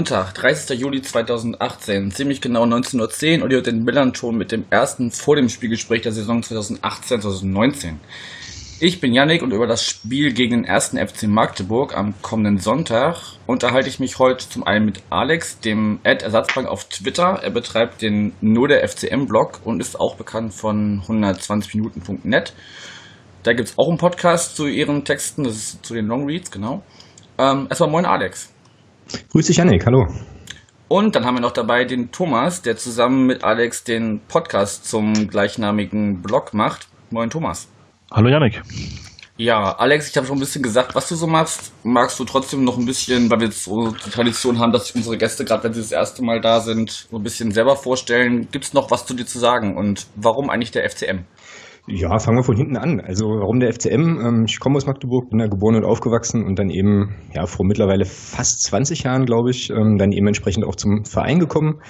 Montag, 30. Juli 2018, ziemlich genau 19.10 Uhr und ihr hört den Millern-Ton mit dem ersten vor dem Spielgespräch der Saison 2018-2019. Ich bin Yannick und über das Spiel gegen den ersten FC Magdeburg am kommenden Sonntag unterhalte ich mich heute zum einen mit Alex, dem Ad Ersatzbank auf Twitter. Er betreibt den Nur der FCM-Blog und ist auch bekannt von 120minuten.net. Da gibt es auch einen Podcast zu ihren Texten, das ist zu den Longreads, genau. Ähm, erstmal moin Alex. Grüß dich, Janik, hallo. Und dann haben wir noch dabei den Thomas, der zusammen mit Alex den Podcast zum gleichnamigen Blog macht. Moin Thomas. Hallo Janik. Ja, Alex, ich habe schon ein bisschen gesagt, was du so machst. Magst du trotzdem noch ein bisschen, weil wir jetzt so die Tradition haben, dass sich unsere Gäste, gerade wenn sie das erste Mal da sind, so ein bisschen selber vorstellen. Gibt es noch was zu dir zu sagen und warum eigentlich der FCM? Ja, fangen wir von hinten an. Also warum der FCM? Ähm, ich komme aus Magdeburg, bin da geboren und aufgewachsen und dann eben ja vor mittlerweile fast 20 Jahren, glaube ich, ähm, dann eben entsprechend auch zum Verein gekommen.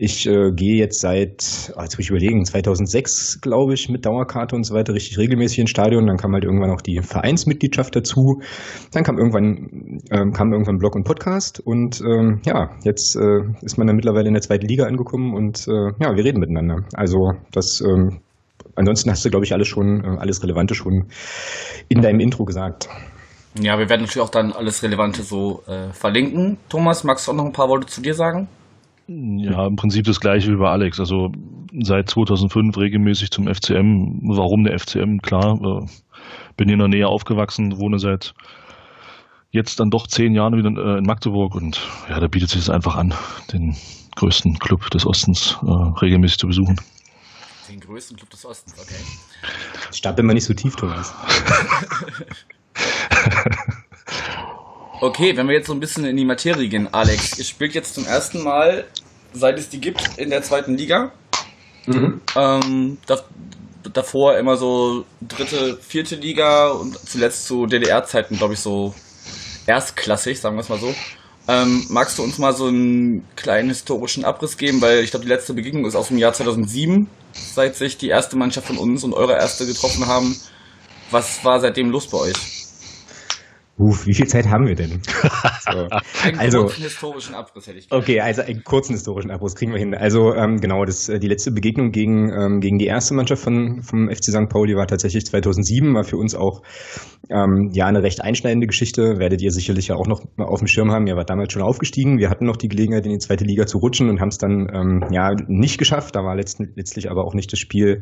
Ich äh, gehe jetzt seit, oh, jetzt muss ich überlegen, 2006, glaube ich, mit Dauerkarte und so weiter richtig regelmäßig ins Stadion. Dann kam halt irgendwann auch die Vereinsmitgliedschaft dazu. Dann kam irgendwann, ähm, kam irgendwann Blog und Podcast. Und ähm, ja, jetzt äh, ist man dann mittlerweile in der zweiten Liga angekommen und äh, ja, wir reden miteinander. Also das ähm, ansonsten hast du, glaube ich, alles schon, äh, alles Relevante schon in deinem Intro gesagt. Ja, wir werden natürlich auch dann alles Relevante so äh, verlinken. Thomas, magst du auch noch ein paar Worte zu dir sagen? Ja, im Prinzip das gleiche wie bei Alex. Also seit 2005 regelmäßig zum FCM. Warum der FCM? Klar, äh, bin in der Nähe aufgewachsen, wohne seit jetzt dann doch zehn Jahren wieder äh, in Magdeburg und ja, da bietet sich es einfach an, den größten Club des Ostens äh, regelmäßig zu besuchen. Größten Club des Ostens, okay. Stapel mal nicht so tief, Thomas. Okay, wenn wir jetzt so ein bisschen in die Materie gehen, Alex, ihr spielt jetzt zum ersten Mal, seit es die gibt, in der zweiten Liga. Mhm. Ähm, da, davor immer so dritte, vierte Liga und zuletzt zu DDR-Zeiten, glaube ich, so erstklassig, sagen wir es mal so. Ähm, magst du uns mal so einen kleinen historischen Abriss geben? Weil ich glaube, die letzte Begegnung ist aus dem Jahr 2007, seit sich die erste Mannschaft von uns und eure erste getroffen haben. Was war seitdem los bei euch? Uff, wie viel Zeit haben wir denn? So. Einen Also- kurzen historischen Abriss hätte ich gerne. Okay, also einen kurzen historischen Abriss kriegen wir hin. Also ähm, genau, das, äh, die letzte Begegnung gegen, ähm, gegen die erste Mannschaft von, vom FC St. Pauli war tatsächlich 2007, war für uns auch ähm, ja eine recht einschneidende Geschichte, werdet ihr sicherlich ja auch noch mal auf dem Schirm haben. Ihr wart damals schon aufgestiegen, wir hatten noch die Gelegenheit in die zweite Liga zu rutschen und haben es dann ähm, ja nicht geschafft. Da war letzten, letztlich aber auch nicht das Spiel,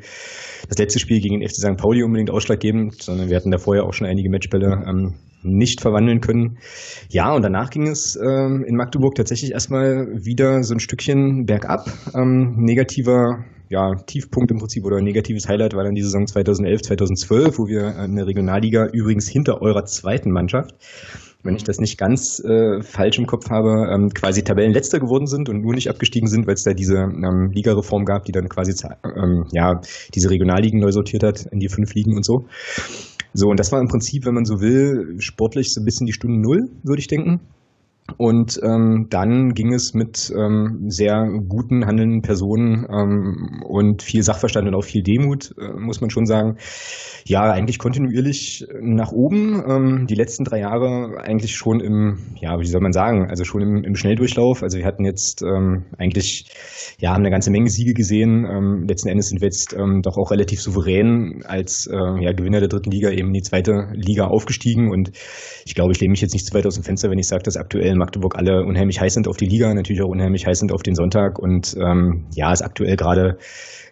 das letzte Spiel gegen den FC St. Pauli unbedingt ausschlaggebend, sondern wir hatten da vorher auch schon einige Matchbälle ähm, nicht verwandeln können. Ja, und danach ging es ähm, in Magdeburg tatsächlich erstmal wieder so ein Stückchen bergab. Ähm, negativer ja, Tiefpunkt im Prinzip oder negatives Highlight war dann die Saison 2011, 2012, wo wir in der Regionalliga übrigens hinter eurer zweiten Mannschaft, wenn ich das nicht ganz äh, falsch im Kopf habe, ähm, quasi Tabellenletzter geworden sind und nur nicht abgestiegen sind, weil es da diese ähm, Ligareform gab, die dann quasi ähm, ja diese Regionalligen neu sortiert hat in die fünf Ligen und so. So, und das war im Prinzip, wenn man so will, sportlich so ein bisschen die Stunde Null, würde ich denken. Und ähm, dann ging es mit ähm, sehr guten handelnden Personen ähm, und viel Sachverstand und auch viel Demut, äh, muss man schon sagen, ja, eigentlich kontinuierlich nach oben. Ähm, die letzten drei Jahre eigentlich schon im, ja, wie soll man sagen, also schon im, im Schnelldurchlauf. Also wir hatten jetzt ähm, eigentlich, ja, haben eine ganze Menge Siege gesehen. Ähm, letzten Endes sind wir jetzt ähm, doch auch relativ souverän als äh, ja, Gewinner der dritten Liga eben in die zweite Liga aufgestiegen. Und ich glaube, ich lehne mich jetzt nicht zu weit aus dem Fenster, wenn ich sage, dass aktuell in Magdeburg alle unheimlich heiß sind auf die Liga, natürlich auch unheimlich heiß sind auf den Sonntag. Und ähm, ja, es aktuell gerade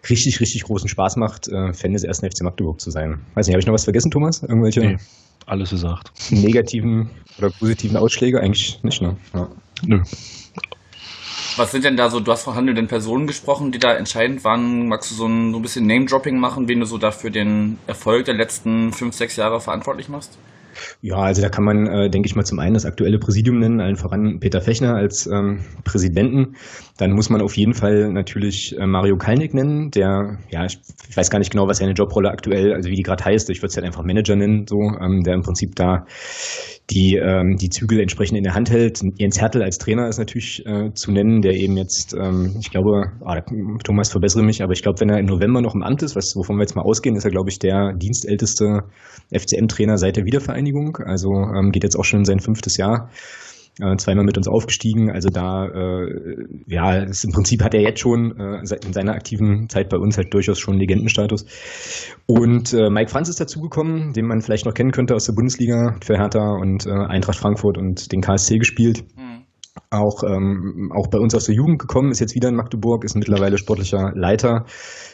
richtig, richtig großen Spaß macht, äh, Fan des ersten FC Magdeburg zu sein. Weiß nicht, habe ich noch was vergessen, Thomas? Irgendwelche Nee, alles gesagt. negativen oder positiven Ausschläge? Eigentlich nicht, ne? Ja. Nö. Was sind denn da so, du hast von handelnden Personen gesprochen, die da entscheidend waren. Magst du so ein, so ein bisschen Name-Dropping machen, wen du so dafür den Erfolg der letzten fünf, sechs Jahre verantwortlich machst? Ja, also da kann man, äh, denke ich mal, zum einen das aktuelle Präsidium nennen, allen voran Peter Fechner als ähm, Präsidenten. Dann muss man auf jeden Fall natürlich äh, Mario Kalnick nennen, der, ja, ich, ich weiß gar nicht genau, was seine Jobrolle aktuell, also wie die gerade heißt, ich würde es halt einfach Manager nennen, so, ähm, der im Prinzip da die ähm, die Zügel entsprechend in der Hand hält. Jens Hertel als Trainer ist natürlich äh, zu nennen, der eben jetzt, ähm, ich glaube, ah, Thomas verbessere mich, aber ich glaube, wenn er im November noch im Amt ist, was, wovon wir jetzt mal ausgehen, ist er, glaube ich, der dienstälteste FCM-Trainer seit der Wiedervereinigung. Also ähm, geht jetzt auch schon in sein fünftes Jahr äh, zweimal mit uns aufgestiegen. Also da, äh, ja, ist, im Prinzip hat er jetzt schon äh, in seiner aktiven Zeit bei uns halt durchaus schon Legendenstatus. Und äh, Mike Franz ist dazugekommen, den man vielleicht noch kennen könnte aus der Bundesliga für Hertha und äh, Eintracht Frankfurt und den KSC gespielt. Mhm auch, ähm, auch bei uns aus der Jugend gekommen, ist jetzt wieder in Magdeburg, ist mittlerweile sportlicher Leiter,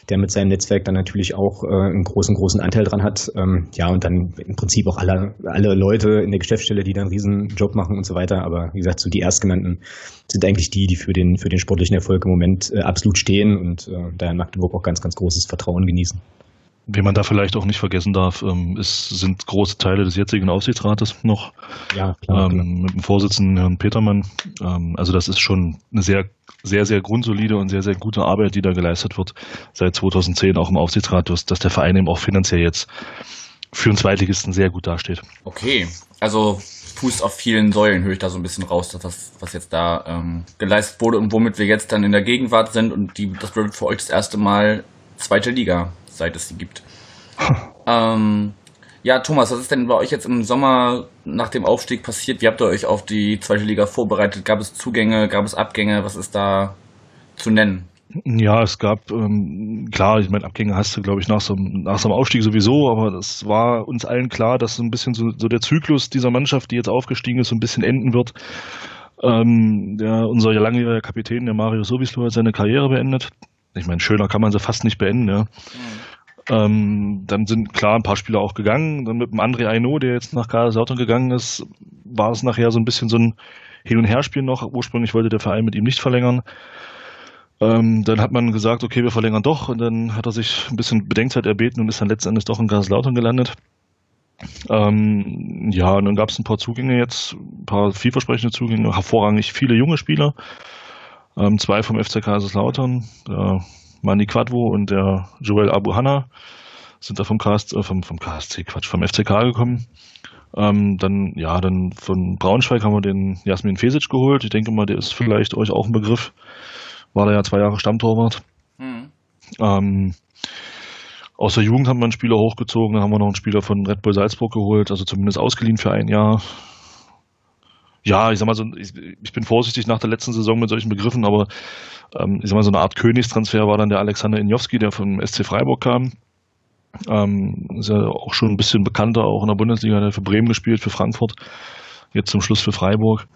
der mit seinem Netzwerk dann natürlich auch äh, einen großen, großen Anteil dran hat. Ähm, ja, und dann im Prinzip auch alle, alle Leute in der Geschäftsstelle, die dann einen riesen Job machen und so weiter. Aber wie gesagt, so die Erstgenannten sind eigentlich die, die für den, für den sportlichen Erfolg im Moment äh, absolut stehen und äh, da in Magdeburg auch ganz, ganz großes Vertrauen genießen. Wen man da vielleicht auch nicht vergessen darf, ähm, ist, sind große Teile des jetzigen Aufsichtsrates noch. Ja, klar, ähm, Mit dem Vorsitzenden Herrn Petermann. Ähm, also das ist schon eine sehr, sehr, sehr grundsolide und sehr, sehr gute Arbeit, die da geleistet wird seit 2010 auch im Aufsichtsrat, dass, dass der Verein eben auch finanziell jetzt für einen Zweitligisten sehr gut dasteht. Okay, also Fuß auf vielen Säulen höre ich da so ein bisschen raus, was, was jetzt da ähm, geleistet wurde und womit wir jetzt dann in der Gegenwart sind und die, das wird für euch das erste Mal zweite Liga seit es sie gibt. ähm, ja, Thomas, was ist denn bei euch jetzt im Sommer nach dem Aufstieg passiert? Wie habt ihr euch auf die zweite Liga vorbereitet? Gab es Zugänge, gab es Abgänge? Was ist da zu nennen? Ja, es gab, ähm, klar, ich meine, Abgänge hast du, glaube ich, nach so, nach so einem Aufstieg sowieso, aber es war uns allen klar, dass so ein bisschen so, so der Zyklus dieser Mannschaft, die jetzt aufgestiegen ist, so ein bisschen enden wird. Ähm, der, unser langjähriger Kapitän, der Mario Sowislo, hat seine Karriere beendet. Ich meine, schöner kann man sie fast nicht beenden, ja. Mhm. Ähm, dann sind klar ein paar Spieler auch gegangen. Dann mit dem André Aino, der jetzt nach Kaiserslautern gegangen ist, war es nachher so ein bisschen so ein Hin- und Herspiel noch. Ursprünglich wollte der Verein mit ihm nicht verlängern. Ähm, dann hat man gesagt, okay, wir verlängern doch. Und dann hat er sich ein bisschen Bedenkzeit erbeten und ist dann letztendlich doch in Kaiserslautern gelandet. Ähm, ja, und dann gab es ein paar Zugänge jetzt, ein paar vielversprechende Zugänge, hervorragig viele junge Spieler. Ähm, zwei vom FC Kaiserslautern. Äh, Mani Quadvo und der Joel Abu Hanna sind da vom, KSC, äh, vom, vom KSC, Quatsch, vom FCK gekommen. Ähm, dann, ja, dann von Braunschweig haben wir den Jasmin Fesic geholt. Ich denke mal, der ist vielleicht euch auch ein Begriff. War da ja zwei Jahre Stammtorwart. Mhm. Ähm, aus der Jugend haben wir einen Spieler hochgezogen, dann haben wir noch einen Spieler von Red Bull Salzburg geholt, also zumindest ausgeliehen für ein Jahr. Ja, ich sag mal so, ich, ich bin vorsichtig nach der letzten Saison mit solchen Begriffen, aber ähm, ich sag mal, so eine Art Königstransfer war dann der Alexander Injowski, der vom SC Freiburg kam. Ähm, ist ja auch schon ein bisschen bekannter, auch in der Bundesliga, hat er für Bremen gespielt, für Frankfurt, jetzt zum Schluss für Freiburg.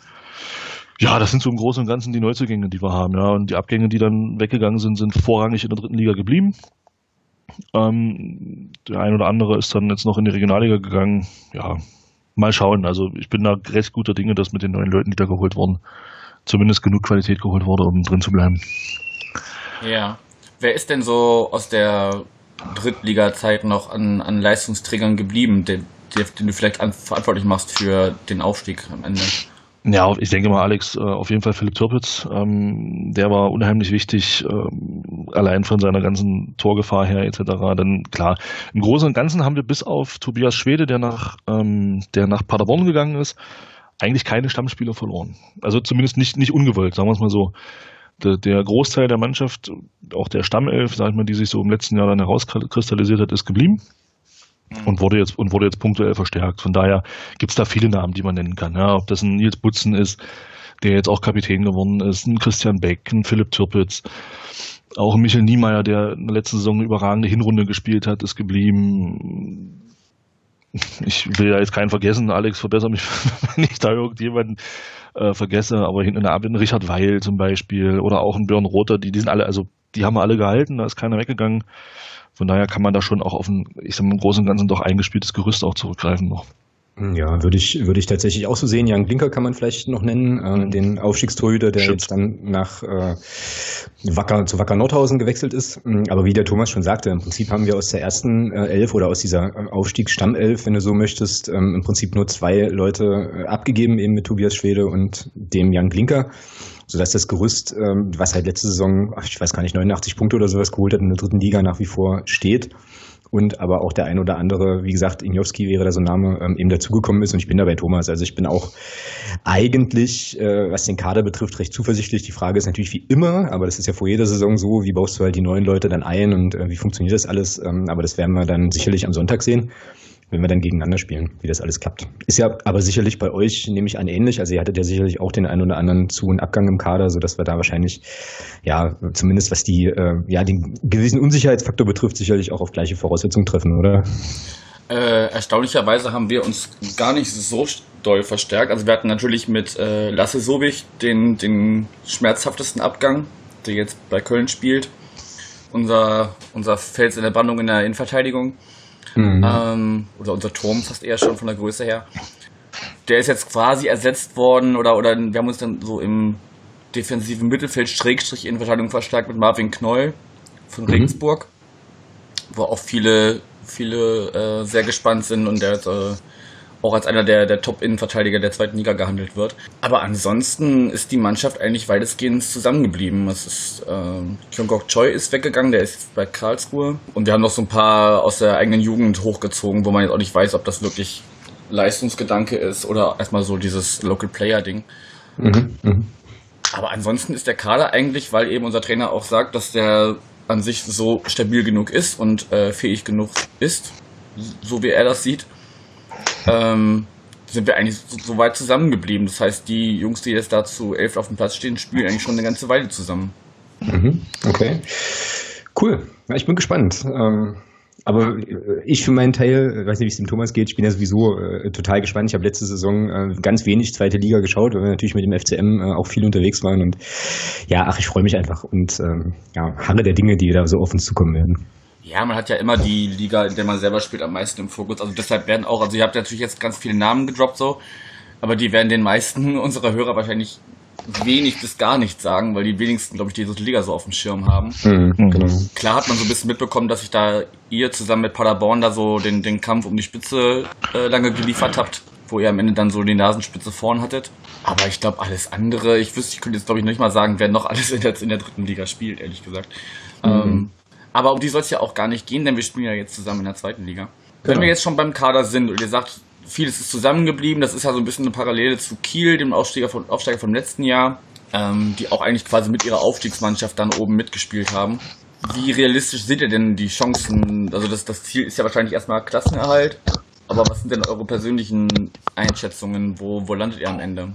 Ja, das sind so im Großen und Ganzen die Neuzugänge, die wir haben, ja. Und die Abgänge, die dann weggegangen sind, sind vorrangig in der dritten Liga geblieben. Ähm, der ein oder andere ist dann jetzt noch in die Regionalliga gegangen. Ja, mal schauen. Also ich bin da recht guter Dinge, dass mit den neuen Leuten, die da geholt wurden, zumindest genug Qualität geholt wurde, um drin zu bleiben. Ja. Wer ist denn so aus der Drittliga-Zeit noch an, an Leistungsträgern geblieben, den, den du vielleicht an, verantwortlich machst für den Aufstieg am Ende? Ja, ich denke mal, Alex, äh, auf jeden Fall Philipp Türpitz. Ähm, der war unheimlich wichtig, ähm, allein von seiner ganzen Torgefahr her etc. Dann klar, im Großen und Ganzen haben wir bis auf Tobias Schwede, der nach, ähm, der nach Paderborn gegangen ist, eigentlich keine Stammspieler verloren. Also zumindest nicht, nicht ungewollt, sagen wir es mal so. Der, der Großteil der Mannschaft, auch der Stammelf, sag ich mal, die sich so im letzten Jahr dann herauskristallisiert hat, ist geblieben mhm. und wurde jetzt und wurde jetzt punktuell verstärkt. Von daher gibt es da viele Namen, die man nennen kann. Ja, ob das ein Nils Butzen ist, der jetzt auch Kapitän geworden ist, ein Christian Beck, ein Philipp Türpitz, auch ein Michael Niemeyer, der in der letzten Saison eine überragende Hinrunde gespielt hat, ist geblieben ich will ja jetzt keinen vergessen, Alex, verbessere mich, wenn ich da irgendjemanden äh, vergesse, aber hinten in der Abwehr Richard Weil zum Beispiel oder auch ein Björn Rother, die, die sind alle, also die haben wir alle gehalten, da ist keiner weggegangen. Von daher kann man da schon auch auf ein, ich sag mal, im Großen und Ganzen doch eingespieltes Gerüst auch zurückgreifen noch. Ja, würde ich, würde ich tatsächlich auch so sehen. Jan Blinker kann man vielleicht noch nennen, äh, den Aufstiegstorhüter, der Stimmt. jetzt dann nach äh, Wacker, zu Wacker Nordhausen gewechselt ist. Mm, aber wie der Thomas schon sagte, im Prinzip haben wir aus der ersten äh, Elf oder aus dieser äh, Aufstiegsstammelf, wenn du so möchtest, ähm, im Prinzip nur zwei Leute äh, abgegeben, eben mit Tobias Schwede und dem Jan Blinker sodass das Gerüst, ähm, was halt letzte Saison, ich weiß gar nicht, 89 Punkte oder sowas geholt hat in der dritten Liga nach wie vor steht. Und aber auch der ein oder andere, wie gesagt, Injowski wäre da so ein Name, ähm, eben dazugekommen ist und ich bin da bei Thomas. Also ich bin auch eigentlich, äh, was den Kader betrifft, recht zuversichtlich. Die Frage ist natürlich wie immer, aber das ist ja vor jeder Saison so, wie baust du halt die neuen Leute dann ein und äh, wie funktioniert das alles? Ähm, aber das werden wir dann sicherlich am Sonntag sehen wenn wir dann gegeneinander spielen, wie das alles klappt. Ist ja aber sicherlich bei euch, nehme ich an, ähnlich. Also ihr hattet ja sicherlich auch den einen oder anderen Zu- und Abgang im Kader, sodass wir da wahrscheinlich, ja, zumindest was die, äh, ja, den gewissen Unsicherheitsfaktor betrifft, sicherlich auch auf gleiche Voraussetzungen treffen, oder? Äh, erstaunlicherweise haben wir uns gar nicht so doll verstärkt. Also wir hatten natürlich mit äh, Lasse Sobich den, den schmerzhaftesten Abgang, der jetzt bei Köln spielt. Unser, unser Fels in der Brandung in der Innenverteidigung. Mhm. Ähm, oder unser Turm fast eher schon von der Größe her. Der ist jetzt quasi ersetzt worden oder, oder wir haben uns dann so im defensiven Mittelfeld Schrägstrich in Verteidigung verstärkt mit Marvin Knoll von mhm. Regensburg, wo auch viele, viele äh, sehr gespannt sind und der jetzt, äh, auch als einer der, der Top-Innenverteidiger der zweiten Liga gehandelt wird. Aber ansonsten ist die Mannschaft eigentlich weitestgehend zusammengeblieben. Es ist, äh, Kyungkok Choi ist weggegangen, der ist bei Karlsruhe. Und wir haben noch so ein paar aus der eigenen Jugend hochgezogen, wo man jetzt auch nicht weiß, ob das wirklich Leistungsgedanke ist oder erstmal so dieses Local Player Ding. Mhm, mh. Aber ansonsten ist der Kader eigentlich, weil eben unser Trainer auch sagt, dass der an sich so stabil genug ist und äh, fähig genug ist, so wie er das sieht, ähm, sind wir eigentlich so, so, weit zusammengeblieben. Das heißt, die Jungs, die jetzt da zu elf auf dem Platz stehen, spielen eigentlich schon eine ganze Weile zusammen. Mhm, okay. Cool. Ja, ich bin gespannt. Ähm, aber ich für meinen Teil, weiß nicht, wie es dem Thomas geht, ich bin ja sowieso äh, total gespannt. Ich habe letzte Saison äh, ganz wenig zweite Liga geschaut, weil wir natürlich mit dem FCM äh, auch viel unterwegs waren. Und ja, ach, ich freue mich einfach und ähm, ja, harre der Dinge, die da so auf uns zukommen werden. Ja, man hat ja immer die Liga, in der man selber spielt, am meisten im Fokus. Also deshalb werden auch, also ihr habt natürlich jetzt ganz viele Namen gedroppt so, aber die werden den meisten unserer Hörer wahrscheinlich wenig bis gar nichts sagen, weil die wenigsten, glaube ich, diese Liga so auf dem Schirm haben. Mhm, genau. Klar hat man so ein bisschen mitbekommen, dass sich da ihr zusammen mit Paderborn da so den, den Kampf um die Spitze äh, lange geliefert habt, wo ihr am Ende dann so die Nasenspitze vorn hattet. Aber ich glaube, alles andere, ich wüsste, ich könnte jetzt glaube ich nicht mal sagen, wer noch alles in der, in der dritten Liga spielt, ehrlich gesagt. Mhm. Ähm, aber um die soll es ja auch gar nicht gehen, denn wir spielen ja jetzt zusammen in der zweiten Liga. Wenn wir genau. jetzt schon beim Kader sind und ihr sagt, vieles ist zusammengeblieben, das ist ja so ein bisschen eine Parallele zu Kiel, dem Aufsteiger, von, Aufsteiger vom letzten Jahr, ähm, die auch eigentlich quasi mit ihrer Aufstiegsmannschaft dann oben mitgespielt haben. Wie realistisch sind ihr denn die Chancen? Also das, das Ziel ist ja wahrscheinlich erstmal Klassenerhalt, aber was sind denn eure persönlichen Einschätzungen? Wo, wo landet ihr am Ende?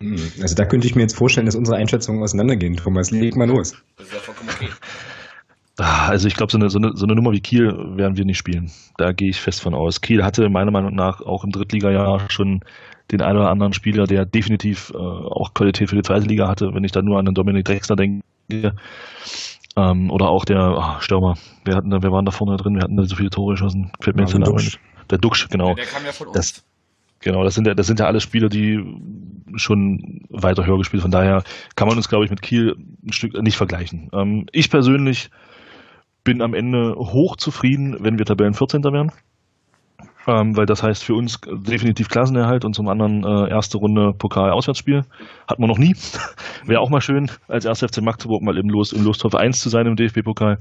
Hm, also da könnte ich mir jetzt vorstellen, dass unsere Einschätzungen auseinandergehen. Thomas, leg mal los. Das ist ja vollkommen okay. Ah, also ich glaube, so eine, so, eine, so eine Nummer wie Kiel werden wir nicht spielen. Da gehe ich fest von aus. Kiel hatte meiner Meinung nach auch im Drittligajahr schon den einen oder anderen Spieler, der definitiv äh, auch Qualität für die zweite Liga hatte, wenn ich da nur an den Dominik Drexler denke. Ähm, oder auch der oh, Stürmer. Wir hatten da, wir waren da vorne drin, wir hatten da so viele Tore geschossen. Fällt mir jetzt der Name Der Duxch, genau. Ja, der kam ja von uns. Das, genau, das sind ja, das sind ja alles Spieler, die schon weiter höher gespielt. Von daher kann man uns, glaube ich, mit Kiel ein Stück nicht vergleichen. Ähm, ich persönlich bin am Ende hochzufrieden, wenn wir Tabellen 14. wären. Ähm, weil das heißt für uns definitiv Klassenerhalt und zum anderen äh, erste Runde Pokal-Auswärtsspiel. Hat man noch nie. Wäre auch mal schön, als 1. FC Magdeburg mal im, Los, im Lostopf 1 zu sein im DFB-Pokal.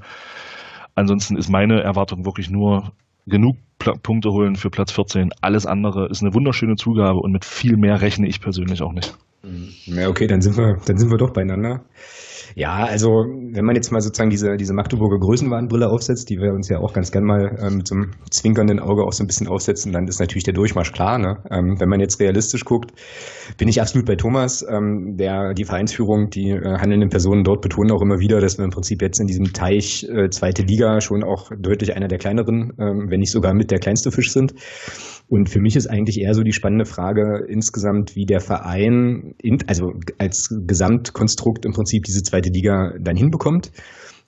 Ansonsten ist meine Erwartung wirklich nur genug Pl Punkte holen für Platz 14. Alles andere ist eine wunderschöne Zugabe und mit viel mehr rechne ich persönlich auch nicht. Ja, okay, dann sind wir, dann sind wir doch beieinander. Ja, also wenn man jetzt mal sozusagen diese, diese Magdeburger Größenwahnbrille aufsetzt, die wir uns ja auch ganz gern mal ähm, mit so einem zwinkernden Auge auch so ein bisschen aufsetzen, dann ist natürlich der Durchmarsch klar. Ne? Ähm, wenn man jetzt realistisch guckt, bin ich absolut bei Thomas. Ähm, der die Vereinsführung, die äh, handelnden Personen dort betonen auch immer wieder, dass wir im Prinzip jetzt in diesem Teich äh, zweite Liga schon auch deutlich einer der kleineren, ähm, wenn nicht sogar mit der kleinste Fisch sind. Und für mich ist eigentlich eher so die spannende Frage insgesamt, wie der Verein, in, also als Gesamtkonstrukt im Prinzip diese zweite Liga dann hinbekommt.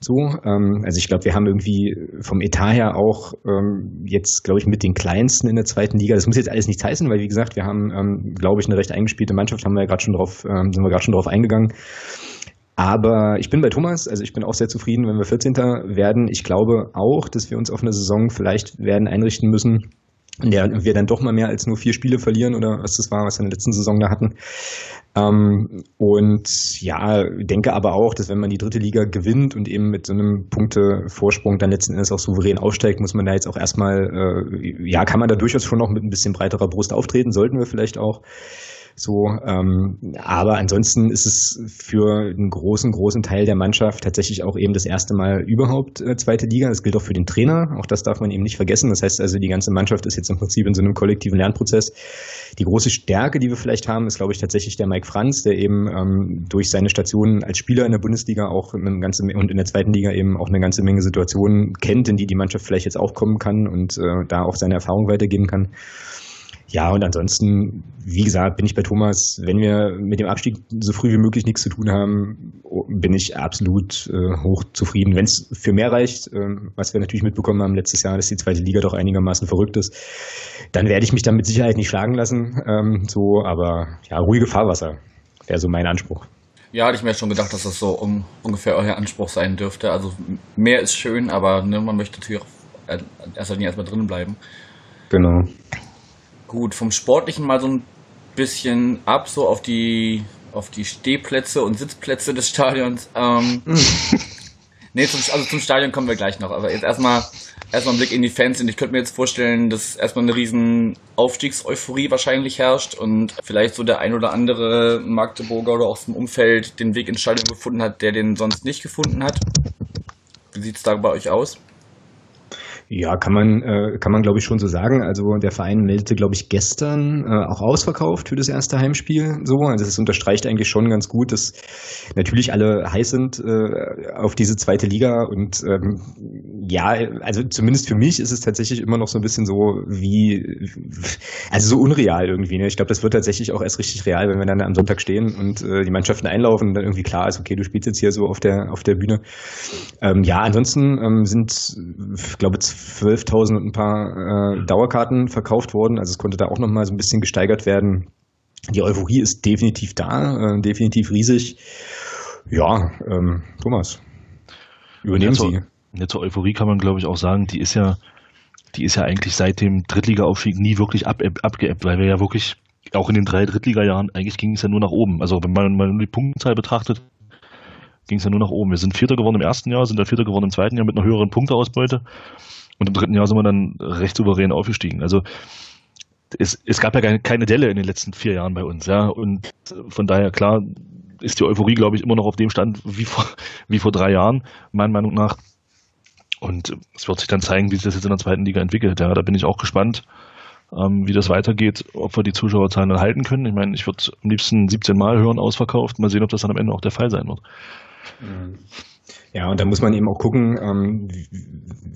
So, ähm, also ich glaube, wir haben irgendwie vom Etat her auch ähm, jetzt, glaube ich, mit den kleinsten in der zweiten Liga. Das muss jetzt alles nichts heißen, weil wie gesagt, wir haben, ähm, glaube ich, eine recht eingespielte Mannschaft, haben wir ja gerade schon drauf, ähm, sind wir gerade schon drauf eingegangen. Aber ich bin bei Thomas, also ich bin auch sehr zufrieden, wenn wir 14. werden. Ich glaube auch, dass wir uns auf eine Saison vielleicht werden einrichten müssen, in der wir dann doch mal mehr als nur vier Spiele verlieren oder was das war, was wir in der letzten Saison da hatten. Ähm, und ja, denke aber auch, dass wenn man die dritte Liga gewinnt und eben mit so einem Punktevorsprung dann letzten Endes auch souverän aufsteigt, muss man da jetzt auch erstmal, äh, ja, kann man da durchaus schon noch mit ein bisschen breiterer Brust auftreten, sollten wir vielleicht auch. So, ähm, aber ansonsten ist es für einen großen, großen Teil der Mannschaft tatsächlich auch eben das erste Mal überhaupt äh, zweite Liga. Das gilt auch für den Trainer. Auch das darf man eben nicht vergessen. Das heißt also, die ganze Mannschaft ist jetzt im Prinzip in so einem kollektiven Lernprozess. Die große Stärke, die wir vielleicht haben, ist, glaube ich, tatsächlich der Mike Franz, der eben ähm, durch seine Stationen als Spieler in der Bundesliga auch eine ganze und in der zweiten Liga eben auch eine ganze Menge Situationen kennt, in die die Mannschaft vielleicht jetzt auch kommen kann und äh, da auch seine Erfahrung weitergeben kann. Ja, und ansonsten, wie gesagt, bin ich bei Thomas, wenn wir mit dem Abstieg so früh wie möglich nichts zu tun haben, bin ich absolut äh, hoch zufrieden. Wenn es für mehr reicht, äh, was wir natürlich mitbekommen haben letztes Jahr, dass die zweite Liga doch einigermaßen verrückt ist, dann werde ich mich dann mit Sicherheit nicht schlagen lassen. Ähm, so, aber ja, ruhige Fahrwasser wäre so mein Anspruch. Ja, hatte ich mir schon gedacht, dass das so um, ungefähr euer Anspruch sein dürfte. Also mehr ist schön, aber ne, man möchte natürlich auch erst Linie erstmal drinnen bleiben. Genau. Gut, vom Sportlichen mal so ein bisschen ab, so auf die, auf die Stehplätze und Sitzplätze des Stadions. Ähm, nee, zum, also zum Stadion kommen wir gleich noch, aber jetzt erstmal erstmal ein Blick in die Fans und ich könnte mir jetzt vorstellen, dass erstmal eine riesen Aufstiegseuphorie wahrscheinlich herrscht und vielleicht so der ein oder andere Magdeburger oder aus dem Umfeld den Weg ins Stadion gefunden hat, der den sonst nicht gefunden hat. Wie sieht es da bei euch aus? Ja, kann man, äh, kann man glaube ich schon so sagen. Also der Verein meldete, glaube ich, gestern äh, auch ausverkauft für das erste Heimspiel. So, also das unterstreicht eigentlich schon ganz gut, dass natürlich alle heiß sind äh, auf diese zweite Liga und ähm, ja, also zumindest für mich ist es tatsächlich immer noch so ein bisschen so wie, also so unreal irgendwie. Ne? Ich glaube, das wird tatsächlich auch erst richtig real, wenn wir dann am Sonntag stehen und äh, die Mannschaften einlaufen und dann irgendwie klar ist, okay, du spielst jetzt hier so auf der auf der Bühne. Ähm, ja, ansonsten ähm, sind, ich glaube, 12.000 und ein paar äh, Dauerkarten verkauft worden. Also es konnte da auch noch mal so ein bisschen gesteigert werden. Die Euphorie ist definitiv da, äh, definitiv riesig. Ja, ähm, Thomas, übernehmen Sie. Ja, zur Euphorie kann man, glaube ich, auch sagen, die ist ja, die ist ja eigentlich seit dem Drittliga-Aufstieg nie wirklich ab, abgeebbt, weil wir ja wirklich auch in den drei Drittliga-Jahren eigentlich ging es ja nur nach oben. Also wenn man mal die Punktzahl betrachtet, ging es ja nur nach oben. Wir sind Vierter geworden im ersten Jahr, sind dann Vierter geworden im zweiten Jahr mit einer höheren Punkteausbeute und im dritten Jahr sind wir dann recht souverän aufgestiegen. Also es, es gab ja keine, Delle in den letzten vier Jahren bei uns, ja. Und von daher, klar, ist die Euphorie, glaube ich, immer noch auf dem Stand wie vor, wie vor drei Jahren, meiner Meinung nach. Und es wird sich dann zeigen, wie sich das jetzt in der zweiten Liga entwickelt. Ja, da bin ich auch gespannt, ähm, wie das weitergeht, ob wir die Zuschauerzahlen dann halten können. Ich meine, ich würde am liebsten 17 Mal hören, ausverkauft. Mal sehen, ob das dann am Ende auch der Fall sein wird. Mhm. Ja, und da muss man eben auch gucken, ähm,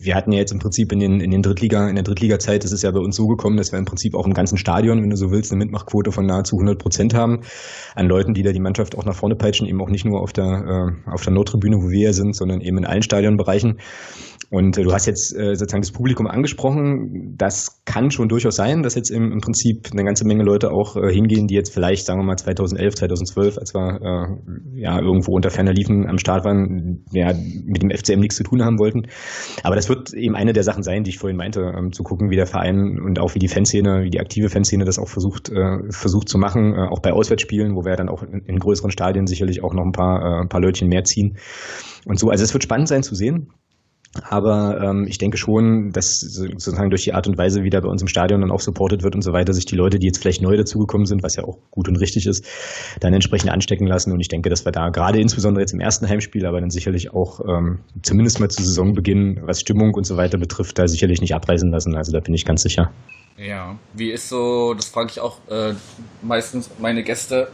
wir hatten ja jetzt im Prinzip in den, in den Drittliga, in der Drittliga-Zeit ist es ja bei uns so gekommen, dass wir im Prinzip auch im ganzen Stadion, wenn du so willst, eine Mitmachquote von nahezu 100 Prozent haben an Leuten, die da die Mannschaft auch nach vorne peitschen, eben auch nicht nur auf der, äh, auf der Nordtribüne, wo wir ja sind, sondern eben in allen Stadionbereichen. Und äh, du hast jetzt äh, sozusagen das Publikum angesprochen. Das kann schon durchaus sein, dass jetzt im, im Prinzip eine ganze Menge Leute auch äh, hingehen, die jetzt vielleicht, sagen wir mal, 2011, 2012, als wir äh, ja irgendwo unter ferner liefen, am Start waren, ja, mit dem FCM nichts zu tun haben wollten. Aber das wird eben eine der Sachen sein, die ich vorhin meinte, ähm, zu gucken, wie der Verein und auch wie die Fanszene, wie die aktive Fanszene das auch versucht, äh, versucht zu machen, äh, auch bei Auswärtsspielen, wo wir dann auch in, in größeren Stadien sicherlich auch noch ein paar, äh, ein paar Leutchen mehr ziehen. Und so, also es wird spannend sein zu sehen. Aber ähm, ich denke schon, dass sozusagen durch die Art und Weise, wie da bei uns im Stadion dann auch supportet wird und so weiter, sich die Leute, die jetzt vielleicht neu dazugekommen sind, was ja auch gut und richtig ist, dann entsprechend anstecken lassen. Und ich denke, dass wir da gerade insbesondere jetzt im ersten Heimspiel, aber dann sicherlich auch ähm, zumindest mal zu Saisonbeginn, was Stimmung und so weiter betrifft, da sicherlich nicht abreißen lassen. Also da bin ich ganz sicher. Ja, wie ist so, das frage ich auch äh, meistens meine Gäste,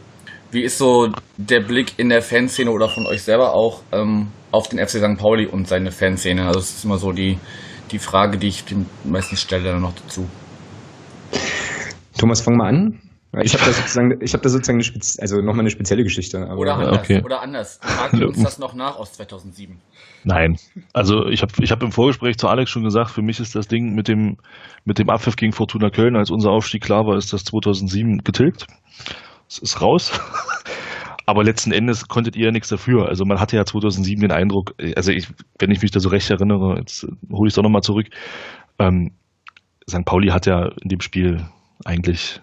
wie ist so der Blick in der Fanszene oder von euch selber auch ähm, auf den FC St. Pauli und seine Fanszene? Also das ist immer so die, die Frage, die ich den meisten stelle dann noch dazu. Thomas, fang mal an. Ich habe da sozusagen, ich habe da sozusagen eine Spez also nochmal eine spezielle Geschichte. oder anders. Okay. Oder anders. Fragt uns das noch nach aus 2007. Nein. Also ich habe ich hab im Vorgespräch zu Alex schon gesagt, für mich ist das Ding mit dem, mit dem Abpfiff gegen Fortuna Köln, als unser Aufstieg klar war, ist das 2007 getilgt. Es ist raus. Aber letzten Endes konntet ihr ja nichts dafür. Also man hatte ja 2007 den Eindruck, also ich, wenn ich mich da so recht erinnere, jetzt hole ich es doch nochmal zurück, ähm, St. Pauli hat ja in dem Spiel eigentlich,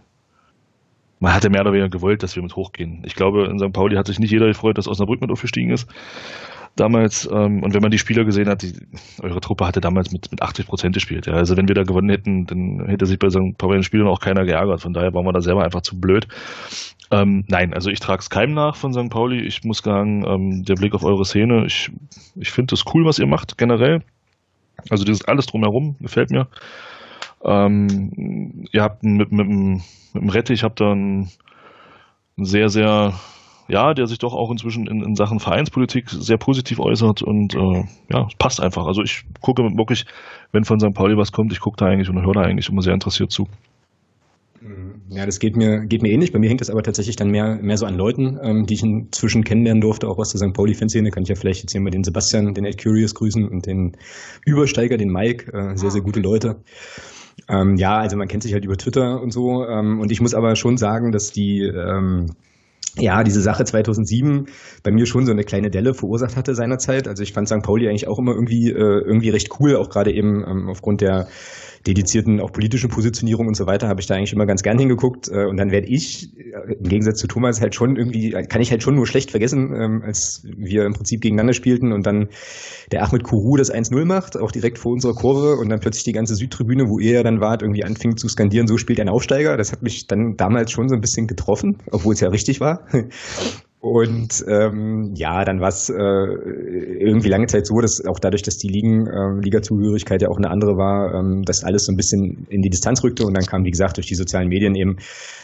man hatte mehr oder weniger gewollt, dass wir mit hochgehen. Ich glaube, in St. Pauli hat sich nicht jeder gefreut, dass Osnabrück mit aufgestiegen ist damals. Ähm, und wenn man die Spieler gesehen hat, die, eure Truppe hatte damals mit, mit 80 Prozent gespielt. Ja. Also wenn wir da gewonnen hätten, dann hätte sich bei St. Pauli Spielern auch keiner geärgert. Von daher waren wir da selber einfach zu blöd. Ähm, nein, also ich trage es keinem nach von St. Pauli. Ich muss sagen, ähm, der Blick auf eure Szene, ich, ich finde das cool, was ihr macht, generell. Also dieses alles drumherum gefällt mir. Ähm, ihr habt mit, mit, mit, dem Rettich habt dann einen sehr, sehr ja, der sich doch auch inzwischen in, in Sachen Vereinspolitik sehr positiv äußert und äh, ja, es passt einfach. Also ich gucke wirklich, wenn von St. Pauli was kommt, ich gucke da eigentlich und höre da eigentlich immer sehr interessiert zu. Ja, das geht mir, geht mir ähnlich. Bei mir hängt das aber tatsächlich dann mehr, mehr so an Leuten, ähm, die ich inzwischen kennenlernen durfte, auch aus der St. Pauli-Fanszene. Kann ich ja vielleicht jetzt hier mal den Sebastian, den Ed Curious grüßen und den Übersteiger, den Mike. Äh, sehr, sehr gute Leute. Ähm, ja, also man kennt sich halt über Twitter und so. Ähm, und ich muss aber schon sagen, dass die, ähm, ja, diese Sache 2007 bei mir schon so eine kleine Delle verursacht hatte seinerzeit. Also ich fand St. Pauli eigentlich auch immer irgendwie, äh, irgendwie recht cool, auch gerade eben ähm, aufgrund der dedizierten auch politischen Positionierung und so weiter habe ich da eigentlich immer ganz gern hingeguckt. Äh, und dann werde ich, äh, im Gegensatz zu Thomas, halt schon irgendwie, kann ich halt schon nur schlecht vergessen, ähm, als wir im Prinzip gegeneinander spielten und dann der Ahmed Kuru das 1-0 macht, auch direkt vor unserer Kurve und dann plötzlich die ganze Südtribüne, wo ihr ja dann wart, irgendwie anfing zu skandieren, so spielt ein Aufsteiger. Das hat mich dann damals schon so ein bisschen getroffen, obwohl es ja richtig war. Und ähm, ja, dann war es äh, irgendwie lange Zeit so, dass auch dadurch, dass die Ligen, äh, Liga-Zugehörigkeit ja auch eine andere war, ähm, dass alles so ein bisschen in die Distanz rückte und dann kam, wie gesagt, durch die sozialen Medien eben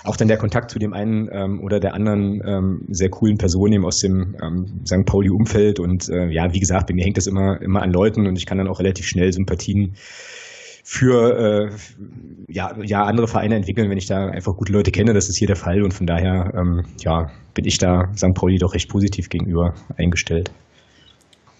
auch dann der Kontakt zu dem einen ähm, oder der anderen ähm, sehr coolen Person eben aus dem ähm, St. Pauli-Umfeld und äh, ja, wie gesagt, bei mir hängt das immer, immer an Leuten und ich kann dann auch relativ schnell Sympathien für äh, ja, ja, andere Vereine entwickeln, wenn ich da einfach gute Leute kenne. Das ist hier der Fall und von daher ähm, ja, bin ich da St. Pauli doch recht positiv gegenüber eingestellt.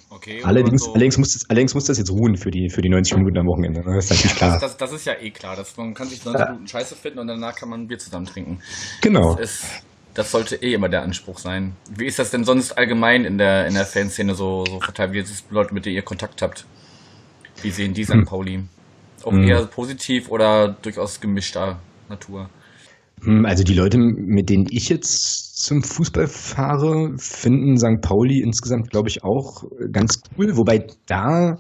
Okay, allerdings, so allerdings, muss das, allerdings muss das jetzt ruhen für die, für die 90 Minuten am Wochenende. Ne? Das ist natürlich klar. Das, das, das, ist ja eh klar. Dass man kann sich 90 ja. Minuten scheiße finden und danach kann man ein Bier zusammen trinken. Genau. Das, ist, das, sollte eh immer der Anspruch sein. Wie ist das denn sonst allgemein in der, in der Fanszene so, so verteilt? Wie es Leute, mit denen ihr Kontakt habt? Wie sehen die St. Hm. Pauli? Auch mhm. eher positiv oder durchaus gemischter Natur? Hm, also die Leute, mit denen ich jetzt zum Fußball fahre, finden St. Pauli insgesamt, glaube ich, auch ganz cool. Wobei da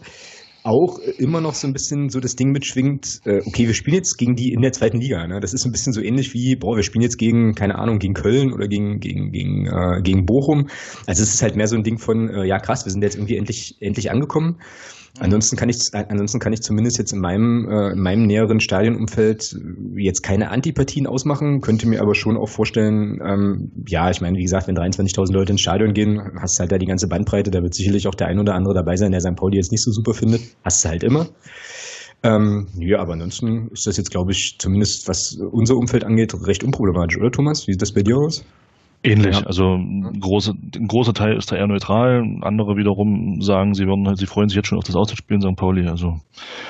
auch immer noch so ein bisschen so das Ding mitschwingt, äh, okay, wir spielen jetzt gegen die in der zweiten Liga. Ne? Das ist ein bisschen so ähnlich wie, boah, wir spielen jetzt gegen, keine Ahnung, gegen Köln oder gegen, gegen, gegen, äh, gegen Bochum. Also es ist halt mehr so ein Ding von, äh, ja krass, wir sind jetzt irgendwie endlich, endlich angekommen. Ansonsten kann ich, ansonsten kann ich zumindest jetzt in meinem, äh, in meinem näheren Stadionumfeld jetzt keine Antipathien ausmachen, könnte mir aber schon auch vorstellen, ähm, ja, ich meine, wie gesagt, wenn 23.000 Leute ins Stadion gehen, hast du halt da die ganze Bandbreite, da wird sicherlich auch der ein oder andere dabei sein, der St. Pauli jetzt nicht so super findet. Hast du halt immer. Ähm, ja, aber ansonsten ist das jetzt, glaube ich, zumindest was unser Umfeld angeht, recht unproblematisch, oder Thomas? Wie sieht das bei dir aus? Ähnlich, ja. also ein, große, ein großer Teil ist da eher neutral, andere wiederum sagen, sie würden halt, sie freuen sich jetzt schon auf das Auswärtsspiel in St. Pauli. Also.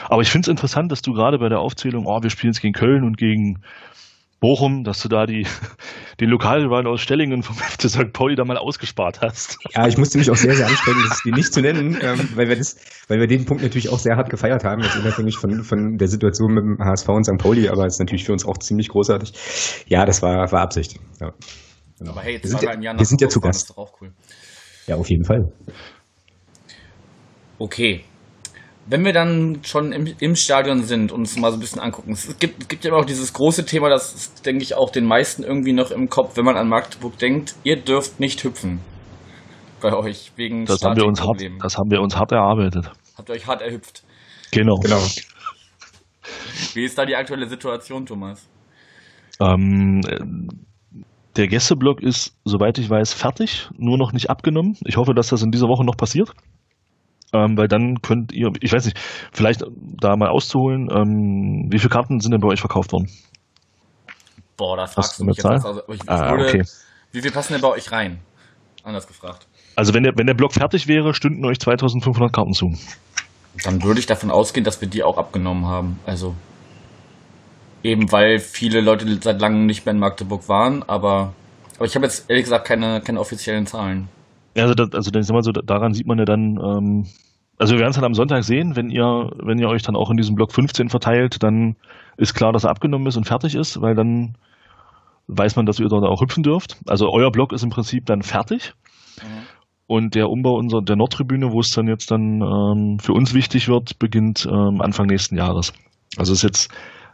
Aber ich finde es interessant, dass du gerade bei der Aufzählung, oh, wir spielen jetzt gegen Köln und gegen Bochum, dass du da die, den Lokalrivalen aus Stellingen vom FC St. Pauli da mal ausgespart hast. Ja, ich musste mich auch sehr, sehr anstrengen, das die nicht zu nennen, ähm, weil, wir das, weil wir den Punkt natürlich auch sehr hart gefeiert haben, jetzt unabhängig von, von der Situation mit dem HSV und St. Pauli, aber es ist natürlich für uns auch ziemlich großartig. Ja, das war, war Absicht. Ja. Genau. Aber hey, jetzt wir sind, im Jahr wir sind ja zu Gast. Das ist doch auch cool. Ja, auf jeden Fall. Okay. Wenn wir dann schon im, im Stadion sind und uns mal so ein bisschen angucken, es gibt, es gibt ja immer auch dieses große Thema, das ist, denke ich, auch den meisten irgendwie noch im Kopf, wenn man an Magdeburg denkt, ihr dürft nicht hüpfen. Bei euch, wegen das haben wir uns hart, Das haben wir uns hart erarbeitet. Habt ihr euch hart erhüpft? Genau. genau. Wie ist da die aktuelle Situation, Thomas? Ähm, der Gästeblock ist, soweit ich weiß, fertig, nur noch nicht abgenommen. Ich hoffe, dass das in dieser Woche noch passiert. Ähm, weil dann könnt ihr, ich weiß nicht, vielleicht da mal auszuholen, ähm, wie viele Karten sind denn bei euch verkauft worden? Boah, da fragst du mich jetzt. Also, ich ah, würde, okay. Wie viel passen denn bei euch rein? Anders gefragt. Also wenn der, wenn der Block fertig wäre, stünden euch 2500 Karten zu. Dann würde ich davon ausgehen, dass wir die auch abgenommen haben. Also Eben weil viele Leute seit langem nicht mehr in Magdeburg waren, aber, aber ich habe jetzt ehrlich gesagt keine, keine offiziellen Zahlen. Also, das, also ich sag mal so, daran sieht man ja dann, ähm, also wir werden es dann am Sonntag sehen, wenn ihr, wenn ihr euch dann auch in diesem Block 15 verteilt, dann ist klar, dass er abgenommen ist und fertig ist, weil dann weiß man, dass ihr dort auch hüpfen dürft. Also euer Block ist im Prinzip dann fertig. Mhm. Und der Umbau unserer der Nordtribüne, wo es dann jetzt dann ähm, für uns wichtig wird, beginnt ähm, Anfang nächsten Jahres. Also ist jetzt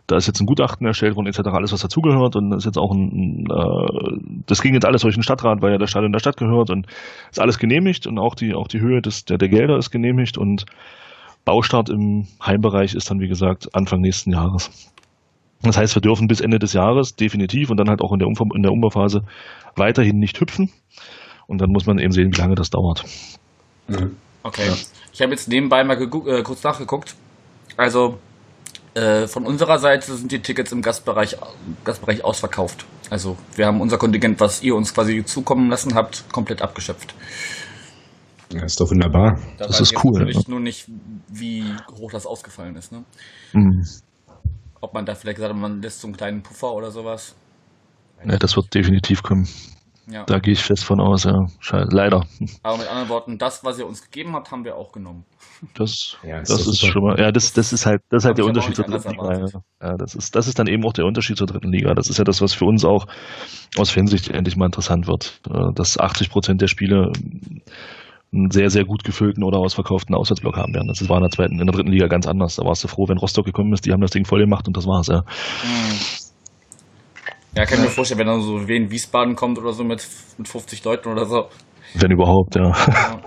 da ist jetzt ein Gutachten erstellt worden, etc., alles, was dazugehört. Und das ist jetzt auch ein, äh, das ging jetzt alles durch den Stadtrat, weil ja der Stadion der Stadt gehört und ist alles genehmigt und auch die, auch die Höhe des, der, der Gelder ist genehmigt und Baustart im Heimbereich ist dann, wie gesagt, Anfang nächsten Jahres. Das heißt, wir dürfen bis Ende des Jahres definitiv und dann halt auch in der, Umf in der Umbauphase weiterhin nicht hüpfen. Und dann muss man eben sehen, wie lange das dauert. Mhm. Okay. Ja. Ich habe jetzt nebenbei mal äh, kurz nachgeguckt. Also äh, von unserer Seite sind die Tickets im Gastbereich, Gastbereich ausverkauft. Also wir haben unser Kontingent, was ihr uns quasi zukommen lassen habt, komplett abgeschöpft. Ja, ist doch wunderbar. Da das ist cool. Ich ne? nur nicht, wie hoch das ausgefallen ist. Ne? Mhm. Ob man da vielleicht hat, man lässt so einen kleinen Puffer oder sowas. Ja, das wird definitiv kommen. Ja. Da gehe ich fest von aus, ja. Scheiße. Leider. Aber mit anderen Worten, das, was ihr uns gegeben habt, haben wir auch genommen. Das, ja, das, das ist, ist schon mal, ja, das, das ist halt, das ist halt der Unterschied zur dritten Liga. Ja, das ist, das ist dann eben auch der Unterschied zur dritten Liga. Das ist ja das, was für uns auch aus Fansicht endlich mal interessant wird. Äh, dass 80 Prozent der Spiele einen sehr, sehr gut gefüllten oder ausverkauften Auswärtsblock haben werden. Das war in der zweiten, in der dritten Liga ganz anders. Da warst du froh, wenn Rostock gekommen ist, die haben das Ding voll gemacht und das war's, ja. Mhm. Ja, kann ich mir vorstellen, wenn dann so wie in Wiesbaden kommt oder so mit, mit 50 Leuten oder so. Wenn überhaupt, ja. ja.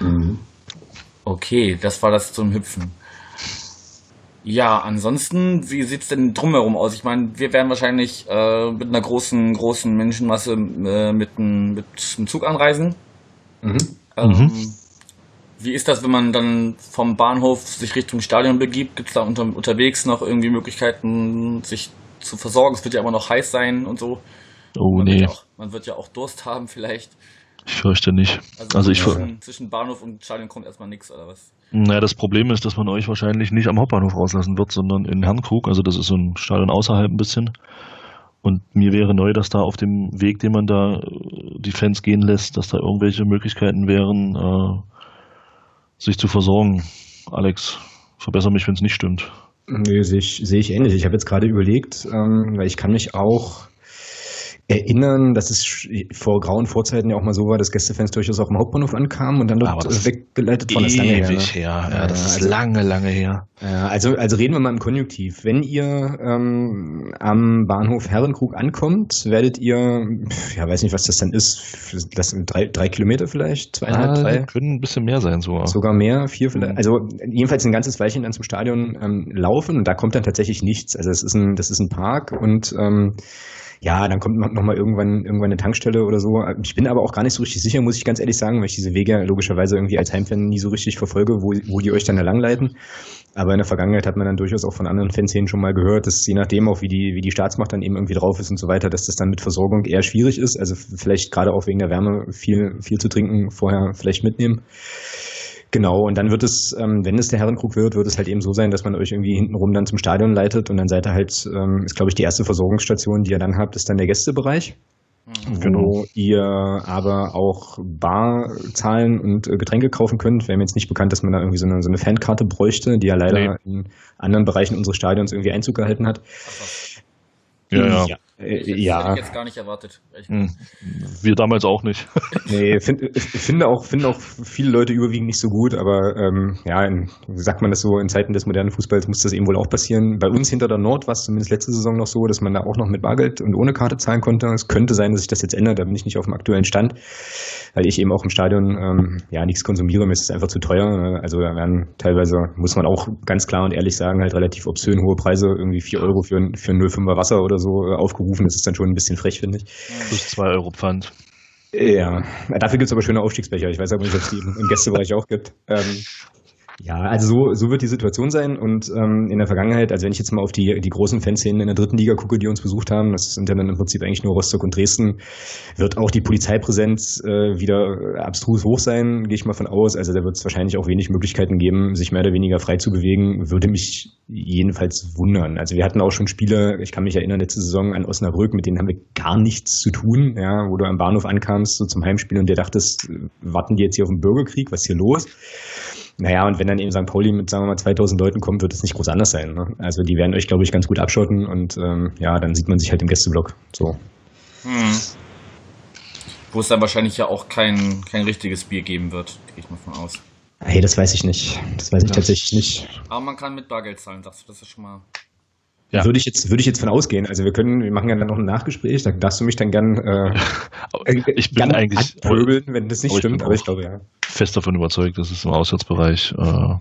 Mhm. Okay, das war das zum Hüpfen. Ja, ansonsten, wie sieht's denn drumherum aus? Ich meine, wir werden wahrscheinlich äh, mit einer großen, großen Menschenmasse äh, mit, ein, mit einem Zug anreisen. Mhm. Ähm, mhm. Wie ist das, wenn man dann vom Bahnhof sich Richtung Stadion begibt? Gibt es da unter, unterwegs noch irgendwie Möglichkeiten, sich zu versorgen. Es wird ja immer noch heiß sein und so. Oh man nee. Wird ja auch, man wird ja auch Durst haben vielleicht. Ich fürchte nicht. Also, also ich zwischen, zwischen Bahnhof und Stadion kommt erstmal nichts oder was? Naja, das Problem ist, dass man euch wahrscheinlich nicht am Hauptbahnhof rauslassen wird, sondern in Herrnkrug. Also das ist so ein Stadion außerhalb ein bisschen. Und mir wäre neu, dass da auf dem Weg, den man da äh, die Fans gehen lässt, dass da irgendwelche Möglichkeiten wären, äh, sich zu versorgen. Alex, verbessere mich, wenn es nicht stimmt. Nö, sehe ich, sehe ich ähnlich. Ich habe jetzt gerade überlegt, ähm, weil ich kann mich auch erinnern, dass es vor grauen Vorzeiten ja auch mal so war, dass Gästefans durchaus auch im Hauptbahnhof ankamen und dann dort weggeleitet von das lange her. Ne? her. Ja, das ist also, lange, lange her. Also, also reden wir mal im Konjunktiv. Wenn ihr ähm, am Bahnhof Herrenkrug ankommt, werdet ihr, ja, weiß nicht, was das dann ist, das sind drei, drei Kilometer vielleicht, zweieinhalb, ah, drei. Können ein bisschen mehr sein sogar. Sogar mehr, vier vielleicht. Mhm. Also jedenfalls ein ganzes Weilchen dann zum Stadion ähm, laufen und da kommt dann tatsächlich nichts. Also das ist ein, das ist ein Park und ähm, ja, dann kommt noch mal irgendwann irgendwann eine Tankstelle oder so. Ich bin aber auch gar nicht so richtig sicher, muss ich ganz ehrlich sagen, weil ich diese Wege logischerweise irgendwie als Heimfan nie so richtig verfolge, wo, wo die euch dann da langleiten. Aber in der Vergangenheit hat man dann durchaus auch von anderen Fanszenen schon mal gehört, dass je nachdem auch wie die, wie die Staatsmacht dann eben irgendwie drauf ist und so weiter, dass das dann mit Versorgung eher schwierig ist. Also vielleicht gerade auch wegen der Wärme viel, viel zu trinken vorher vielleicht mitnehmen. Genau, und dann wird es, ähm, wenn es der Herrenkrug wird, wird es halt eben so sein, dass man euch irgendwie hintenrum dann zum Stadion leitet und dann seid ihr halt, ähm, ist glaube ich die erste Versorgungsstation, die ihr dann habt, ist dann der Gästebereich. Mhm. Genau. Wo ihr aber auch Bar zahlen und äh, Getränke kaufen könnt. Wäre mir jetzt nicht bekannt, dass man da irgendwie so eine, so eine Fankarte bräuchte, die ja leider nee. in anderen Bereichen unseres Stadions irgendwie Einzug gehalten hat. Ja, ja. ja. Äh, ja. Hätte ich jetzt gar nicht erwartet. Hm. Wir damals auch nicht. nee, find, ich finde auch, finde auch viele Leute überwiegend nicht so gut, aber ähm, ja, in, sagt man das so, in Zeiten des modernen Fußballs muss das eben wohl auch passieren. Bei uns hinter der Nord war es zumindest letzte Saison noch so, dass man da auch noch mit Bargeld und ohne Karte zahlen konnte. Es könnte sein, dass sich das jetzt ändert, da bin ich nicht auf dem aktuellen Stand, weil ich eben auch im Stadion ähm, ja nichts konsumiere, mir ist es einfach zu teuer. Also da werden teilweise, muss man auch ganz klar und ehrlich sagen, halt relativ obszön hohe Preise, irgendwie vier Euro für, für ein 05er Wasser oder so äh, aufgerufen aufrufen. Das ist dann schon ein bisschen frech, finde ich. Plus 2 Euro Pfand. Ja, dafür gibt es aber schöne Aufstiegsbecher. Ich weiß aber nicht, ob es die im Gästebereich auch gibt. Ähm, Ja, also so, so wird die Situation sein und ähm, in der Vergangenheit, also wenn ich jetzt mal auf die, die großen Fanszenen in der dritten Liga gucke, die uns besucht haben, das sind ja dann im Prinzip eigentlich nur Rostock und Dresden, wird auch die Polizeipräsenz äh, wieder abstrus hoch sein, gehe ich mal von aus. Also da wird es wahrscheinlich auch wenig Möglichkeiten geben, sich mehr oder weniger frei zu bewegen, würde mich jedenfalls wundern. Also wir hatten auch schon Spiele, ich kann mich erinnern, letzte Saison an Osnabrück, mit denen haben wir gar nichts zu tun, ja, wo du am Bahnhof ankamst, so zum Heimspiel und dir dachtest, warten die jetzt hier auf den Bürgerkrieg, was ist hier los? Naja, und wenn dann eben St. Pauli mit, sagen wir mal, 2000 Leuten kommt, wird es nicht groß anders sein. Ne? Also die werden euch, glaube ich, ganz gut abschotten und ähm, ja, dann sieht man sich halt im Gästeblock. So. Hm. Wo es dann wahrscheinlich ja auch kein, kein richtiges Bier geben wird, gehe ich mal von aus. Hey, das weiß ich nicht. Das weiß ich ja. tatsächlich nicht. Aber man kann mit Bargeld zahlen, sagst du, das ist schon mal. Ja. Würde ich jetzt, würde ich jetzt von ausgehen. Also wir können, wir machen ja dann noch ein Nachgespräch, da darfst du mich dann gern, äh, ich bin eigentlich, wenn das nicht aber stimmt, ich aber ich glaube ja. Fest davon überzeugt, dass es im Auswärtsbereich äh,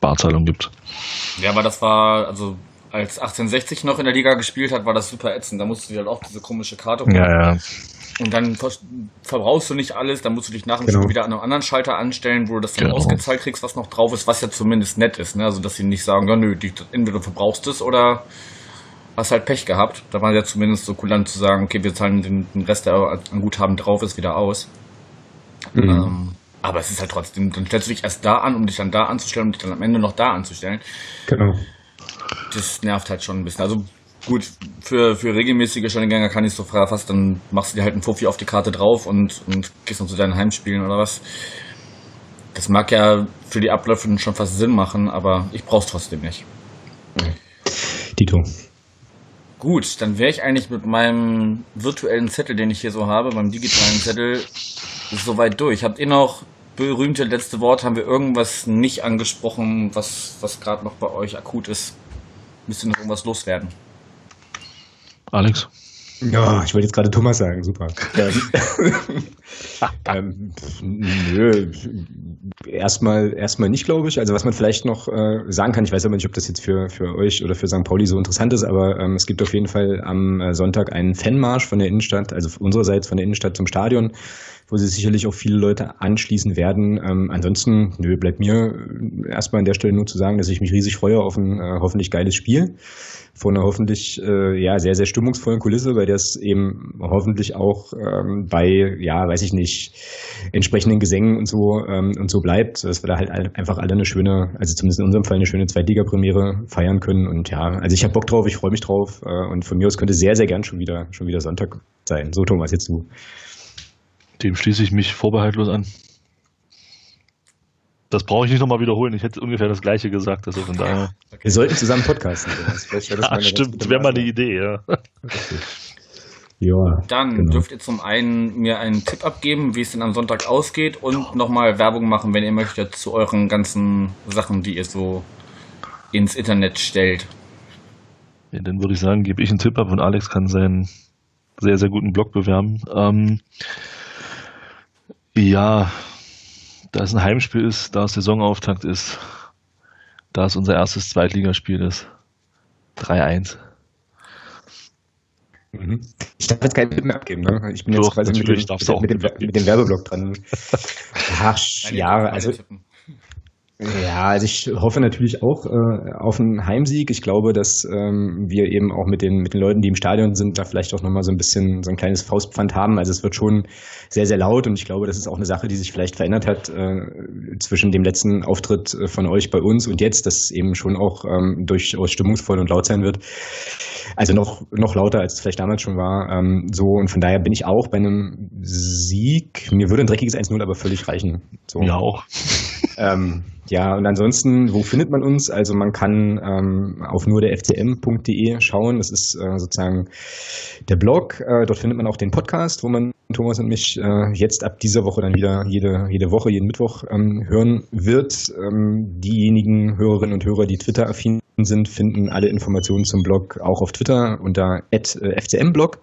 Barzahlung gibt. Ja, aber das war, also als 1860 noch in der Liga gespielt hat, war das super ätzend. Da musst du dir halt auch diese komische Karte holen. Ja, ja. Und dann verbrauchst du nicht alles, dann musst du dich nach dem genau. Spiel wieder an einem anderen Schalter anstellen, wo du das dann genau. ausgezahlt kriegst, was noch drauf ist, was ja zumindest nett ist. Ne? Also, dass sie nicht sagen, ja, nö, die, entweder du verbrauchst es oder hast halt Pech gehabt. Da war ja zumindest so kulant zu sagen, okay, wir zahlen den, den Rest, der an Guthaben drauf ist, wieder aus. Mhm. Ähm, aber es ist halt trotzdem, dann stellst du dich erst da an, um dich dann da anzustellen, um dich dann am Ende noch da anzustellen. Genau. Das nervt halt schon ein bisschen. Also gut, für, für regelmäßige Stellengänger kann ich so fast, dann machst du dir halt einen Fuffi auf die Karte drauf und, und gehst dann zu deinen Heimspielen oder was. Das mag ja für die Abläufe schon fast Sinn machen, aber ich brauch's trotzdem nicht. Dito. Gut, dann wäre ich eigentlich mit meinem virtuellen Zettel, den ich hier so habe, meinem digitalen Zettel, soweit durch. Habt ihr noch berühmte letzte Wort? Haben wir irgendwas nicht angesprochen, was, was gerade noch bei euch akut ist? Müsst ihr noch irgendwas loswerden? Alex? Ja, ich wollte jetzt gerade Thomas sagen, super. ähm, nö, erstmal, erstmal nicht, glaube ich. Also was man vielleicht noch äh, sagen kann, ich weiß aber nicht, ob das jetzt für, für euch oder für St. Pauli so interessant ist, aber ähm, es gibt auf jeden Fall am äh, Sonntag einen Fanmarsch von der Innenstadt, also unsererseits von der Innenstadt zum Stadion, wo sich sicherlich auch viele Leute anschließen werden. Ähm, ansonsten nö, bleibt mir erstmal an der Stelle nur zu sagen, dass ich mich riesig freue auf ein äh, hoffentlich geiles Spiel vor einer hoffentlich äh, ja sehr sehr stimmungsvollen Kulisse, der es eben hoffentlich auch ähm, bei ja weiß ich nicht entsprechenden Gesängen und so ähm, und so bleibt, dass wir da halt einfach alle eine schöne, also zumindest in unserem Fall eine schöne Zweitliga-Premiere feiern können und ja, also ich habe Bock drauf, ich freue mich drauf äh, und von mir aus könnte sehr sehr gern schon wieder schon wieder Sonntag sein. So Thomas jetzt du. Dem schließe ich mich vorbehaltlos an. Das brauche ich nicht nochmal wiederholen. Ich hätte ungefähr das Gleiche gesagt. Also von daher. Okay. Wir sollten zusammen podcasten. Das ja, stimmt. Wäre mal eine Idee, ja. Ja, Dann genau. dürft ihr zum einen mir einen Tipp abgeben, wie es denn am Sonntag ausgeht und nochmal Werbung machen, wenn ihr möchtet, zu euren ganzen Sachen, die ihr so ins Internet stellt. Ja, dann würde ich sagen, gebe ich einen Tipp ab und Alex kann seinen sehr, sehr guten Blog bewerben. Ähm, ja, da es ein Heimspiel ist, da es Saisonauftakt ist, da es unser erstes Zweitligaspiel ist. 3-1. Mhm. Ich darf jetzt keinen Tipp mehr abgeben, ne? Ich bin jetzt Doch, quasi mit dem, mit, dem, mit dem Werbeblock dran. Ach, ja, also. Tippen. Ja, also ich hoffe natürlich auch äh, auf einen Heimsieg. Ich glaube, dass ähm, wir eben auch mit den, mit den Leuten, die im Stadion sind, da vielleicht auch nochmal so ein bisschen so ein kleines Faustpfand haben. Also es wird schon sehr, sehr laut und ich glaube, das ist auch eine Sache, die sich vielleicht verändert hat äh, zwischen dem letzten Auftritt äh, von euch bei uns und jetzt, dass eben schon auch ähm, durchaus stimmungsvoll und laut sein wird. Also noch, noch lauter, als es vielleicht damals schon war. Ähm, so und von daher bin ich auch bei einem Sieg. Mir würde ein dreckiges 1-0 aber völlig reichen. So. Ja auch. Ähm, ja, und ansonsten, wo findet man uns? Also man kann ähm, auf nur der fcm.de schauen. Das ist äh, sozusagen der Blog. Äh, dort findet man auch den Podcast, wo man Thomas und mich äh, jetzt ab dieser Woche dann wieder jede, jede Woche, jeden Mittwoch ähm, hören wird. Ähm, diejenigen Hörerinnen und Hörer, die Twitter-affin sind, finden alle Informationen zum Blog auch auf Twitter unter fcmblog.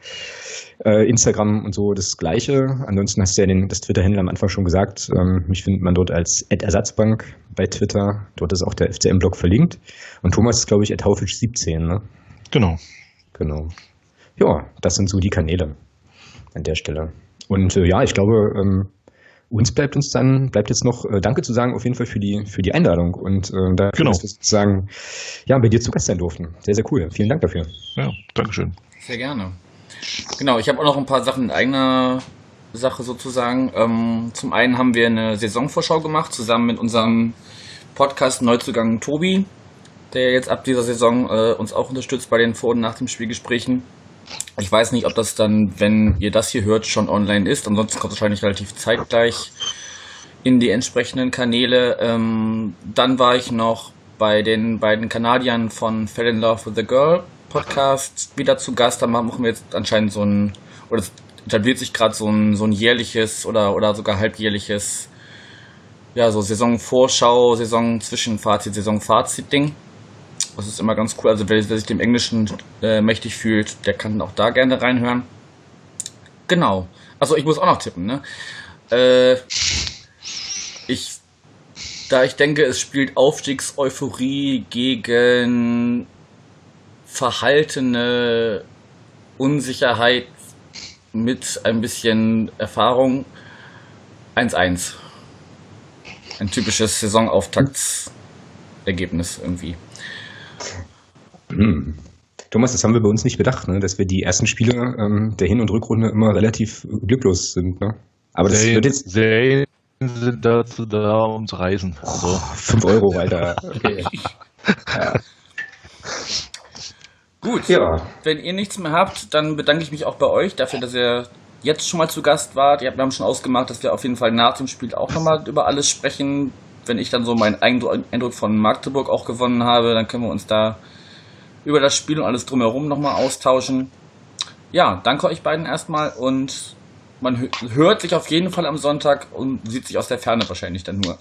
Äh, Instagram und so das Gleiche. Ansonsten hast du ja den, das Twitter-Händler am Anfang schon gesagt. Ähm, mich findet man dort als Ersatzbank bei Twitter. Dort ist auch der FCM-Blog verlinkt. Und Thomas ist, glaube ich, Haufisch17, ne? Genau. Genau. Ja, das sind so die Kanäle an der Stelle. Und äh, ja, ich glaube, ähm, uns bleibt uns dann, bleibt jetzt noch äh, Danke zu sagen auf jeden Fall für die, für die Einladung und äh, dafür, Genau. dass wir sozusagen ja, bei dir zu Gast sein durften. Sehr, sehr cool. Vielen Dank dafür. Ja, Dankeschön. Sehr gerne. Genau, ich habe auch noch ein paar Sachen in eigener Sache sozusagen. Ähm, zum einen haben wir eine Saisonvorschau gemacht, zusammen mit unserem Podcast Neuzugang Tobi, der jetzt ab dieser Saison äh, uns auch unterstützt bei den Vor- und nach dem Spielgesprächen. Ich weiß nicht, ob das dann, wenn ihr das hier hört, schon online ist. Ansonsten kommt es wahrscheinlich relativ zeitgleich in die entsprechenden Kanäle. Ähm, dann war ich noch bei den beiden Kanadiern von Fell in Love with the Girl Podcast wieder zu Gast. Da machen wir jetzt anscheinend so ein, oder es etabliert sich gerade so ein, so ein jährliches oder, oder sogar halbjährliches, ja, so Saisonvorschau, Saison-Zwischenfazit, Saison-Fazit-Ding. Das ist immer ganz cool. Also wer, wer sich dem Englischen äh, mächtig fühlt, der kann auch da gerne reinhören. Genau. Also ich muss auch noch tippen, ne? Äh, ich, da ich denke, es spielt Aufstiegseuphorie gegen verhaltene Unsicherheit mit ein bisschen Erfahrung 1-1. Ein typisches Saisonauftaktsergebnis irgendwie. Hm. Thomas, das haben wir bei uns nicht bedacht, ne? dass wir die ersten Spiele ähm, der Hin- und Rückrunde immer relativ glücklos sind. Ne? Aber das Serien, wird jetzt Serien sind dazu da, um zu reisen. Also, 5 Euro weiter. Okay. Gut, Ja. wenn ihr nichts mehr habt, dann bedanke ich mich auch bei euch dafür, dass ihr jetzt schon mal zu Gast wart. Ihr habt, wir haben schon ausgemacht, dass wir auf jeden Fall nach dem Spiel auch nochmal über alles sprechen. Wenn ich dann so meinen Eindruck Eindruck von Magdeburg auch gewonnen habe, dann können wir uns da über das Spiel und alles drumherum nochmal austauschen. Ja, danke euch beiden erstmal und man hö- hört sich auf jeden Fall am Sonntag und sieht sich aus der Ferne wahrscheinlich dann nur.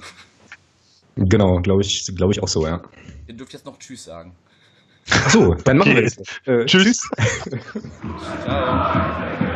Genau, glaube ich, glaube ich auch so, ja. Ihr dürft jetzt noch Tschüss sagen. So, dann machen wir Okay. das. Äh, Tschüss. Ciao.